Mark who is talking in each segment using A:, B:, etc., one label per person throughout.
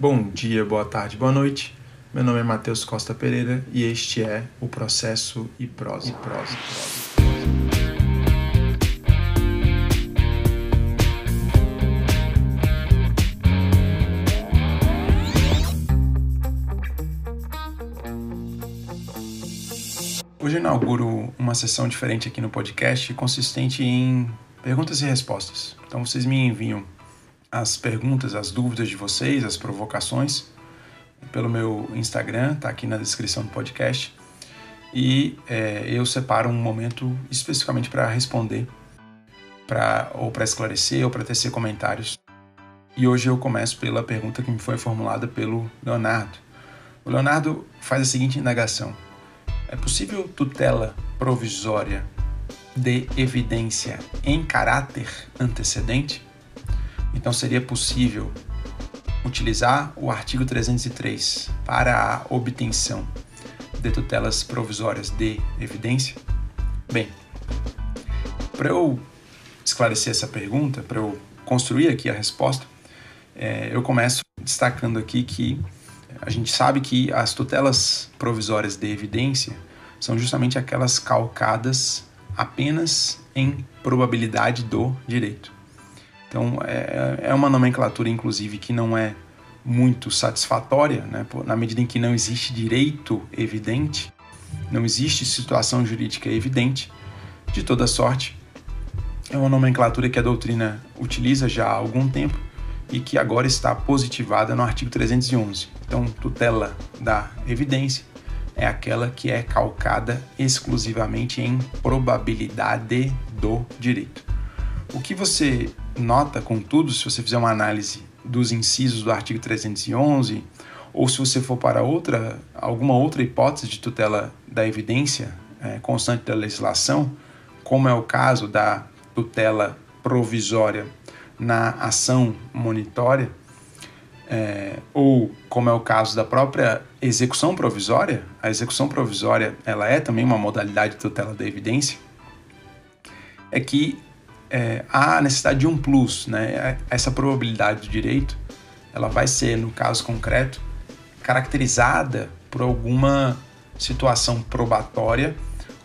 A: Bom dia, boa tarde, boa noite. Meu nome é Matheus Costa Pereira e este é o Processo e Prosa. E prosa, prosa. Hoje eu inauguro uma sessão diferente aqui no podcast, consistente em perguntas e respostas. Então vocês me enviam as perguntas, as dúvidas de vocês, as provocações pelo meu Instagram, tá aqui na descrição do podcast. E é, eu separo um momento especificamente para responder, pra, ou para esclarecer, ou para tecer comentários. E hoje eu começo pela pergunta que me foi formulada pelo Leonardo. O Leonardo faz a seguinte indagação: É possível tutela provisória de evidência em caráter antecedente? Então seria possível utilizar o artigo 303 para a obtenção de tutelas provisórias de evidência? Bem, para eu esclarecer essa pergunta, para eu construir aqui a resposta, é, eu começo destacando aqui que a gente sabe que as tutelas provisórias de evidência são justamente aquelas calcadas apenas em probabilidade do direito. Então, é, é uma nomenclatura, inclusive, que não é muito satisfatória, né? na medida em que não existe direito evidente, não existe situação jurídica evidente, de toda sorte. É uma nomenclatura que a doutrina utiliza já há algum tempo e que agora está positivada no artigo 311. Então, tutela da evidência é aquela que é calcada exclusivamente em probabilidade do direito. O que você nota, contudo, se você fizer uma análise dos incisos do artigo 311, ou se você for para outra, alguma outra hipótese de tutela da evidência é, constante da legislação, como é o caso da tutela provisória na ação monitória, é, ou como é o caso da própria execução provisória, a execução provisória ela é também uma modalidade de tutela da evidência, é que é, há necessidade de um plus, né? Essa probabilidade do direito, ela vai ser, no caso concreto, caracterizada por alguma situação probatória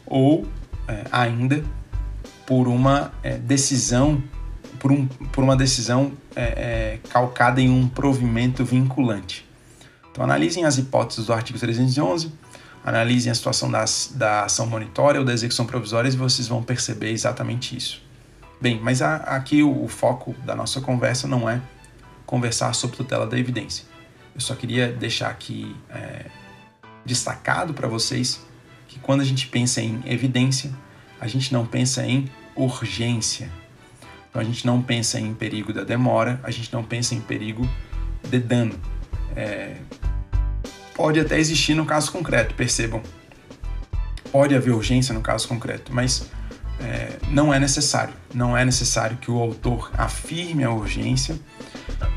A: ou é, ainda por uma é, decisão por, um, por uma decisão é, é, calcada em um provimento vinculante. Então analisem as hipóteses do artigo 311, analisem a situação da, da ação monitória ou da execução provisória e vocês vão perceber exatamente isso. Bem, mas a, aqui o, o, foco da nossa conversa não é conversar sobre tutela da evidência. Eu só queria deixar aqui é, destacado para vocês que quando a gente pensa em evidência, a gente não pensa em urgência. Então a gente não pensa em perigo da demora, a gente não pensa em perigo de dano. É, pode até existir no caso concreto, percebam. Pode haver urgência no caso concreto, mas é, não é necessário. Não é necessário que o autor afirme a urgência.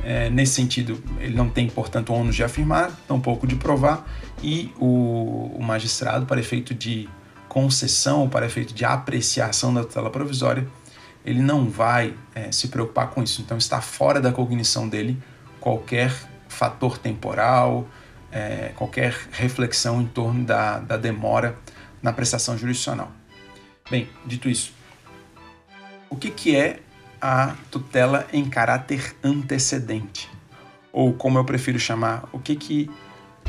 A: É, nesse sentido, ele não tem, portanto, ônus de afirmar, tampouco de provar, e o, o magistrado, para efeito de concessão, para efeito de apreciação da tutela provisória, ele não vai é, se preocupar com isso. Então, está fora da cognição dele qualquer fator temporal, é, qualquer reflexão em torno da, da demora na prestação jurisdicional. Bem, dito isso, o que, que é a tutela em caráter antecedente? Ou como eu prefiro chamar, o que que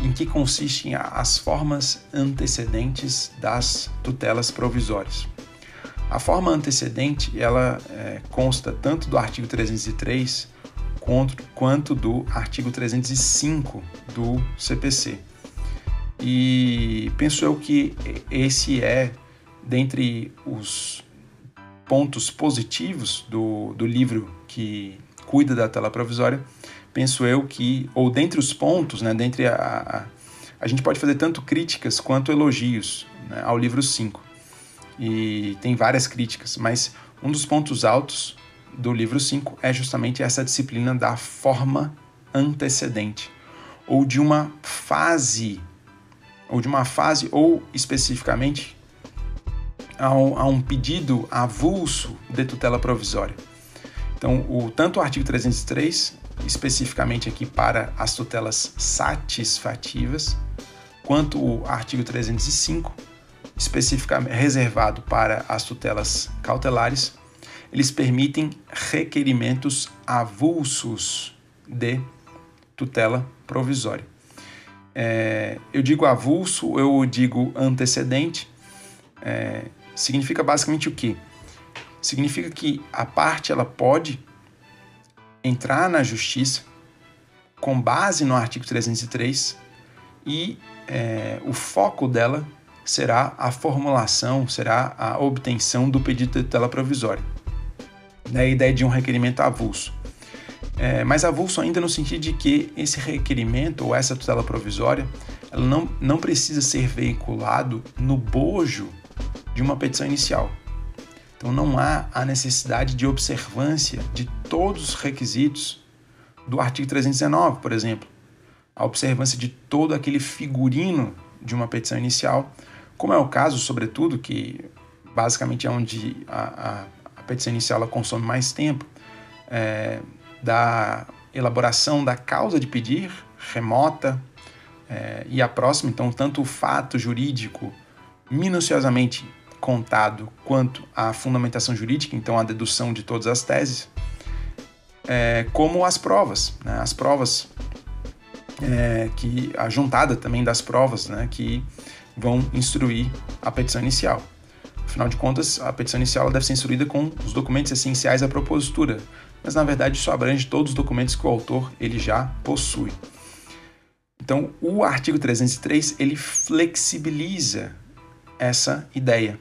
A: em que consistem as formas antecedentes das tutelas provisórias? A forma antecedente ela é, consta tanto do artigo 303 quanto, quanto do artigo 305 do CPC. E penso eu que esse é dentre os pontos positivos do, do livro que cuida da tela provisória, penso eu que, ou dentre os pontos, né, dentre a, a, a gente pode fazer tanto críticas quanto elogios né, ao livro 5. E tem várias críticas, mas um dos pontos altos do livro 5 é justamente essa disciplina da forma antecedente, ou de uma fase, ou de uma fase, ou especificamente a um, a um pedido avulso de tutela provisória. Então, o, tanto o artigo 303 especificamente aqui para as tutelas satisfativas, quanto o artigo 305, especificamente reservado para as tutelas cautelares, eles permitem requerimentos avulsos de tutela provisória. É, eu digo avulso, eu digo antecedente, é, significa basicamente o quê? Significa que a parte ela pode entrar na justiça com base no artigo 303 e é, o foco dela será a formulação, será a obtenção do pedido de tutela provisória. Da ideia de um requerimento avulso. É, mas avulso ainda no sentido de que esse requerimento ou essa tutela provisória ela não, não precisa ser veiculado no bojo de uma petição inicial. Então não há a necessidade de observância de todos os requisitos do artigo 319, por exemplo. A observância de todo aquele figurino de uma petição inicial, como é o caso, sobretudo, que basicamente é onde a, a, a petição inicial consome mais tempo, é, da elaboração da causa de pedir remota é, e a próxima, então, tanto o fato jurídico minuciosamente contado quanto à fundamentação jurídica, então a dedução de todas as teses, é, como as provas, né? as provas é, que a juntada também das provas, né, que vão instruir a petição inicial. Afinal de contas, a petição inicial deve ser instruída com os documentos essenciais à propositura, mas na verdade isso abrange todos os documentos que o autor ele já possui. Então, o artigo 303 ele flexibiliza essa ideia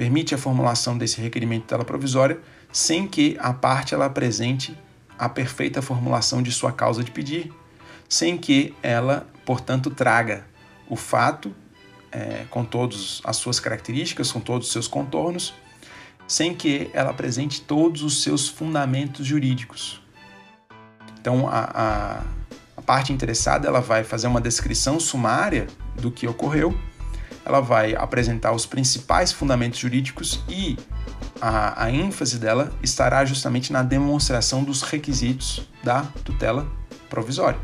A: permite a formulação desse requerimento de tela provisória sem que a parte ela apresente a perfeita formulação de sua causa de pedir, sem que ela, portanto, traga o fato é, com todas as suas características, com todos os seus contornos, sem que ela apresente todos os seus fundamentos jurídicos. Então, a, a, a parte interessada ela vai fazer uma descrição sumária do que ocorreu ela vai apresentar os principais fundamentos jurídicos e a, a ênfase dela estará justamente na demonstração dos requisitos da tutela provisória.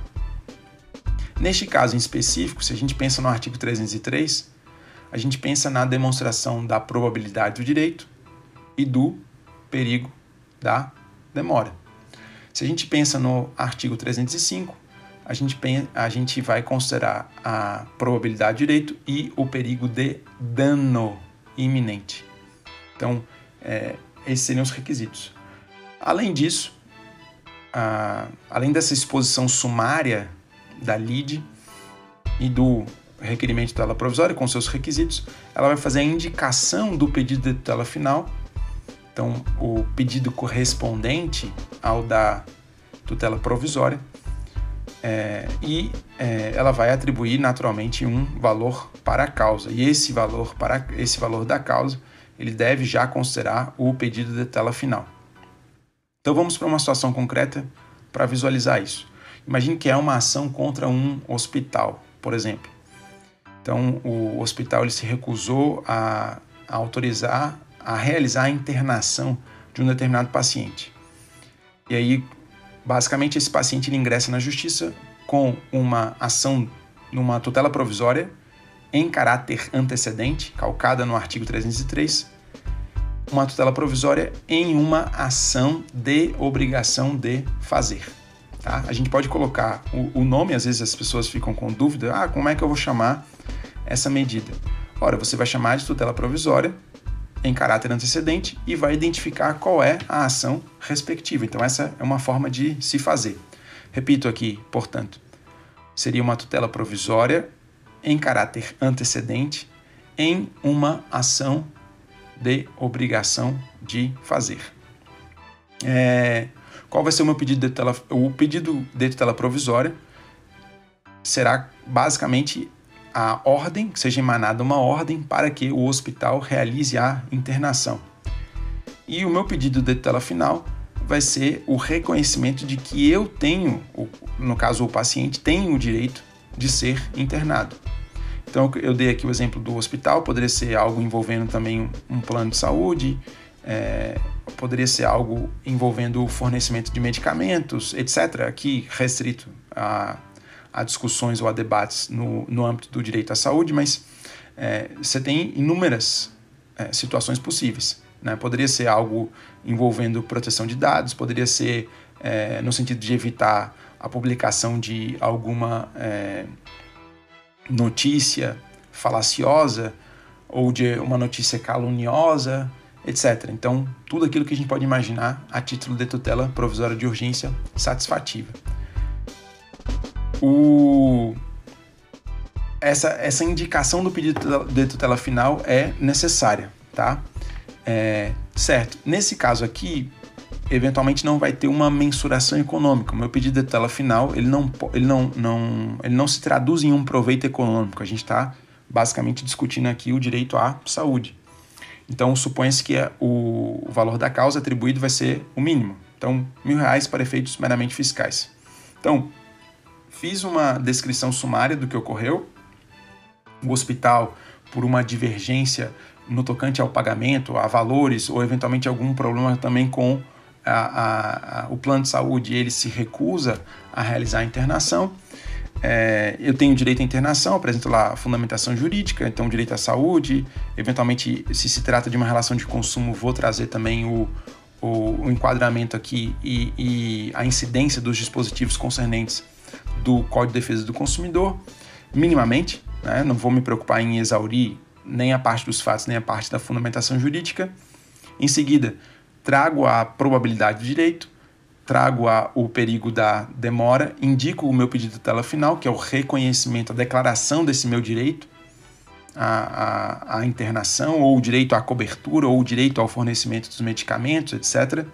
A: Neste caso em específico, se a gente pensa no artigo 303, a gente pensa na demonstração da probabilidade do direito e do perigo da demora. Se a gente pensa no artigo 305, a gente, a gente vai considerar a probabilidade de direito e o perigo de dano iminente. Então, é, esses seriam os requisitos. Além disso, a, além dessa exposição sumária da LID e do requerimento de tutela provisória com seus requisitos, ela vai fazer a indicação do pedido de tutela final. Então, o pedido correspondente ao da tutela provisória é, e é, ela vai atribuir naturalmente um valor para a causa. E esse valor para esse valor da causa, ele deve já considerar o pedido de tela final. Então vamos para uma situação concreta para visualizar isso. Imagine que é uma ação contra um hospital, por exemplo. Então o hospital ele se recusou a, a autorizar, a realizar a internação de um determinado paciente. E aí Basicamente, esse paciente ele ingressa na justiça com uma ação numa tutela provisória em caráter antecedente, calcada no artigo 303, uma tutela provisória em uma ação de obrigação de fazer. Tá? A gente pode colocar o, o nome, às vezes as pessoas ficam com dúvida, ah, como é que eu vou chamar essa medida? Ora, você vai chamar de tutela provisória em caráter antecedente e vai identificar qual é a ação respectiva. Então, essa é uma forma de se fazer. Repito aqui, portanto, seria uma tutela provisória em caráter antecedente em uma ação de obrigação de fazer. É, qual vai ser o meu pedido de tutela? O pedido de tutela provisória será basicamente a ordem, seja emanada uma ordem para que o hospital realize a internação. E o meu pedido de tutela final vai ser o reconhecimento de que eu tenho, no caso o paciente, tem o direito de ser internado. Então eu dei aqui o exemplo do hospital, poderia ser algo envolvendo também um plano de saúde, é, poderia ser algo envolvendo o fornecimento de medicamentos, etc., aqui restrito a, a discussões ou a debates no, no âmbito do direito à saúde, mas é, você tem inúmeras é, situações possíveis. Né? Poderia ser algo envolvendo proteção de dados, poderia ser é, no sentido de evitar a publicação de alguma é, notícia falaciosa ou de uma notícia caluniosa, etc. Então, tudo aquilo que a gente pode imaginar a título de tutela provisória de urgência satisfativa. O... Essa, essa indicação do pedido de tutela final é necessária, tá? É, certo. Nesse caso aqui, eventualmente não vai ter uma mensuração econômica. O meu pedido de tutela final, ele não, ele não, não, ele não se traduz em um proveito econômico. A gente está basicamente discutindo aqui o direito à saúde. Então, supõe-se que é o valor da causa atribuído vai ser o mínimo. Então, mil reais para efeitos meramente fiscais. Então, fiz uma descrição sumária do que ocorreu. O hospital, por uma divergência no tocante ao pagamento, a valores, ou eventualmente algum problema também com a, a, a, o plano de saúde, ele se recusa a realizar a internação é, eu tenho direito à internação, apresento lá a fundamentação jurídica, então direito à saúde. Eventualmente, se se trata de uma relação de consumo, vou trazer também o, o, o enquadramento aqui e, e, a incidência dos dispositivos concernentes do Código de Defesa do Consumidor, minimamente. Né? Não vou me preocupar em exaurir nem a parte dos fatos, nem a parte da fundamentação jurídica. Em seguida, trago a probabilidade do direito, trago a, o perigo da demora, indico o meu pedido de tela final, que é o reconhecimento, a declaração desse meu direito à, internação, ou o direito à cobertura, ou o direito ao fornecimento dos medicamentos, etc.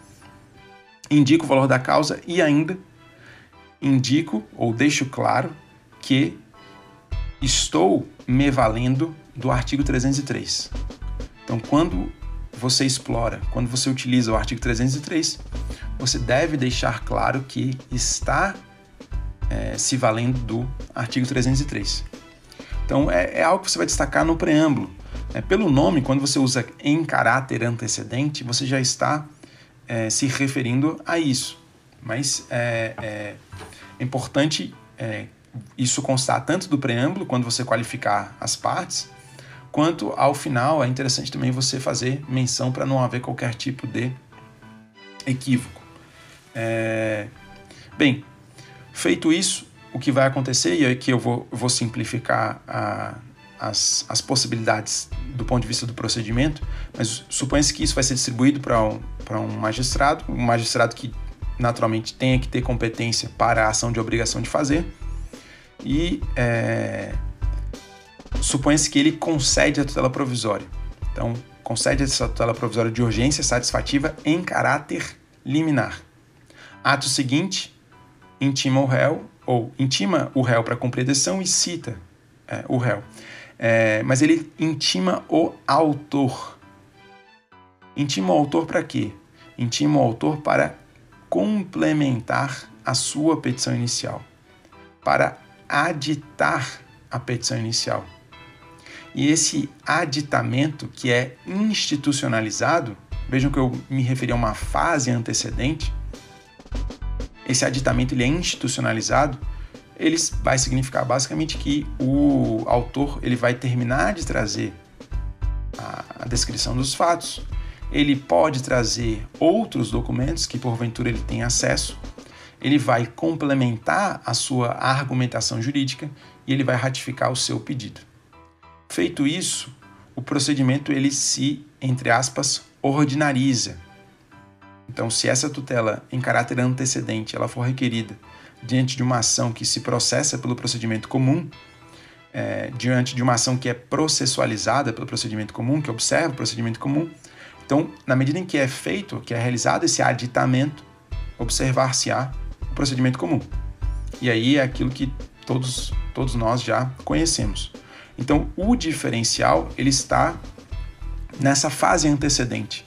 A: Indico o valor da causa e ainda indico ou deixo claro que estou me valendo do artigo 303. Então, quando você explora, quando você utiliza o artigo 303, você deve deixar claro que está é, se valendo do artigo 303. Então, é, é, algo que você vai destacar no preâmbulo. É, pelo nome, quando você usa em caráter antecedente, você já está é, se referindo a isso. Mas é, é, é importante isso constar tanto do preâmbulo, quando você qualificar as partes, quanto ao final é interessante também você fazer menção para não haver qualquer tipo de equívoco. É... Bem, feito isso, o que vai acontecer, e aqui eu vou, vou simplificar a, as, as possibilidades do ponto de vista do procedimento, mas suponha-se que isso vai ser distribuído para um, um magistrado, um magistrado que naturalmente tenha que ter competência para a ação de obrigação de fazer, e é, supõe-se que ele concede a tutela provisória. Então, concede essa tutela provisória de urgência satisfativa em caráter liminar. Ato seguinte, intima o réu, ou intima o réu para cumprir a decisão e cita é, o réu. É, mas ele intima o autor. Intima o autor para quê? Intima o autor para complementar a sua petição inicial, para aditar a petição inicial. E esse aditamento, que é institucionalizado, vejam que eu me referi a uma fase antecedente, esse aditamento ele é institucionalizado, ele vai significar basicamente que o autor ele vai terminar de trazer a, a descrição dos fatos, ele pode trazer outros documentos que porventura ele tem acesso, ele vai complementar a sua argumentação jurídica e ele vai ratificar o seu pedido. Feito isso, o procedimento ele se, entre aspas, ordinariza, então, se essa tutela em caráter antecedente ela for requerida diante de uma ação que se processa pelo procedimento comum, é, diante de uma ação que é processualizada pelo procedimento comum, que observa o procedimento comum, então, na medida em que é feito, que é realizado esse aditamento, observar-se-á o procedimento comum. E aí é aquilo que todos, todos nós já conhecemos. Então, o diferencial ele está nessa fase antecedente,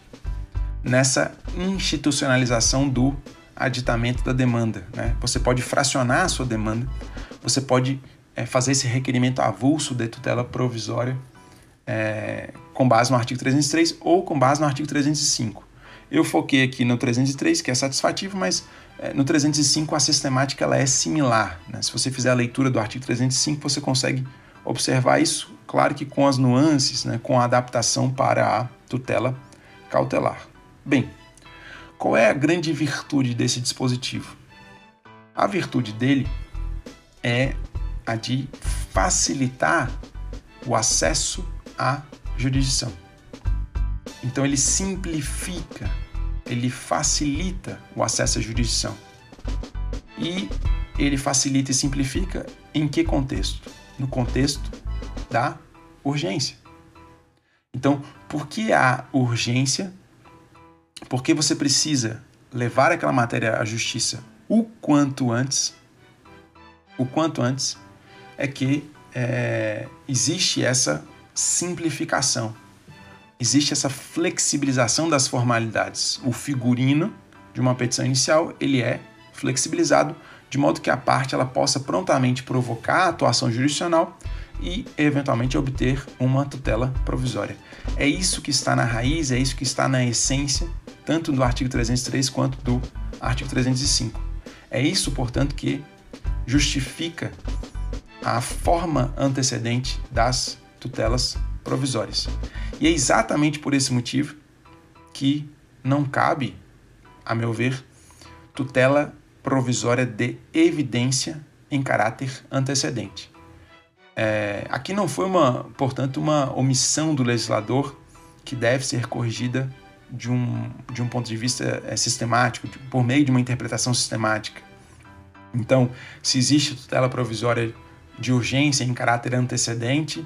A: nessa institucionalização do aditamento da demanda. Né? Você pode fracionar a sua demanda, você pode é, fazer esse requerimento avulso de tutela provisória é, com base no artigo 303 ou com base no artigo 305. Eu foquei aqui no 303, que é satisfativo, mas é, no 305 a sistemática ela é similar. Né? Se você fizer a leitura do artigo 305, você consegue observar isso, claro que com as nuances, né? com a adaptação para a tutela cautelar. Bem, qual é a grande virtude desse dispositivo? A virtude dele é a de facilitar o acesso à jurisdição. Então ele simplifica, ele facilita o acesso à jurisdição. E ele facilita e simplifica em que contexto? No contexto da urgência. Então, por que há urgência? Porque você precisa levar aquela matéria à justiça o quanto antes. O quanto antes é que é, existe essa simplificação, existe essa flexibilização das formalidades. O figurino de uma petição inicial ele é flexibilizado de modo que a parte ela possa prontamente provocar a atuação jurisdicional e eventualmente obter uma tutela provisória. É isso que está na raiz, é isso que está na essência, tanto do artigo 303 quanto do artigo 305. É isso, portanto, que justifica a forma antecedente das tutelas provisórias. E é exatamente por esse motivo que não cabe, a meu ver, tutela provisória de evidência em caráter antecedente. É, aqui não foi uma, portanto, uma omissão do legislador que deve ser corrigida de um, de um ponto de vista é, sistemático, de, por meio de uma interpretação sistemática. Então, se existe tutela provisória de urgência em caráter antecedente,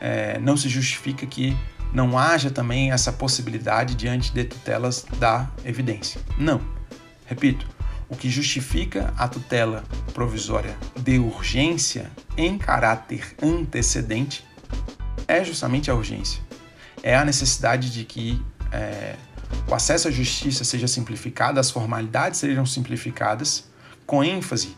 A: é, não se justifica que não haja também essa possibilidade diante de tutelas da evidência. Não. Repito, o que justifica a tutela provisória de urgência em caráter antecedente é justamente a urgência. É a necessidade de que é, o acesso à justiça seja simplificado, as formalidades sejam simplificadas, com ênfase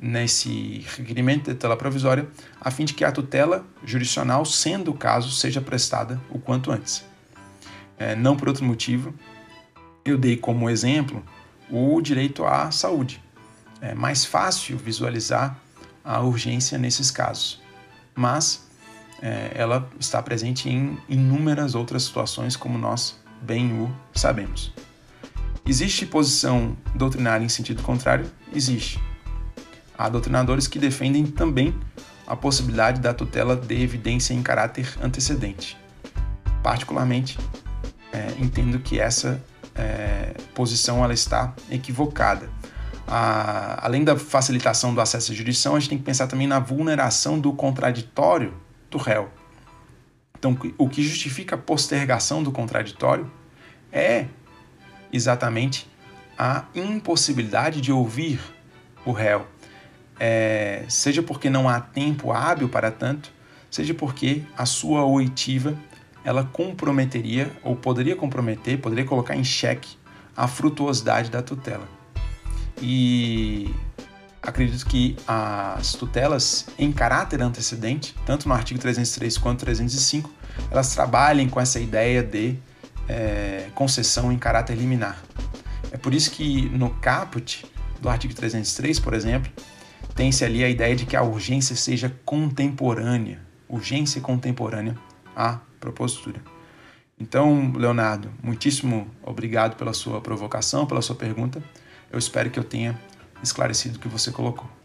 A: nesse requerimento de tutela provisória, a fim de que a tutela jurisdicional, sendo o caso, seja prestada o quanto antes. É, não por outro motivo, eu dei como exemplo o direito à saúde. É mais fácil visualizar a urgência nesses casos, mas é, ela está presente em inúmeras outras situações, como nós bem o sabemos. Existe posição doutrinária em sentido contrário? Existe. Há doutrinadores que defendem também a possibilidade da tutela de evidência em caráter antecedente. Particularmente, é, entendo que essa é, posição ela está equivocada. A, além da facilitação do acesso à jurisdição, a gente tem que pensar também na vulneração do contraditório do réu. Então, o que justifica a postergação do contraditório é exatamente a impossibilidade de ouvir o réu, é, seja porque não há tempo hábil para tanto, seja porque a sua oitiva ela comprometeria ou poderia comprometer, poderia colocar em xeque a frutuosidade da tutela. E acredito que as tutelas em caráter antecedente, tanto no artigo 303 quanto 305, elas trabalhem com essa ideia de é, concessão em caráter liminar. É por isso que no caput do artigo 303, por exemplo, tem-se ali a ideia de que a urgência seja contemporânea, urgência contemporânea à propositura. Então, Leonardo, muitíssimo obrigado pela sua provocação, pela sua pergunta. Eu espero que eu tenha esclarecido o que você colocou.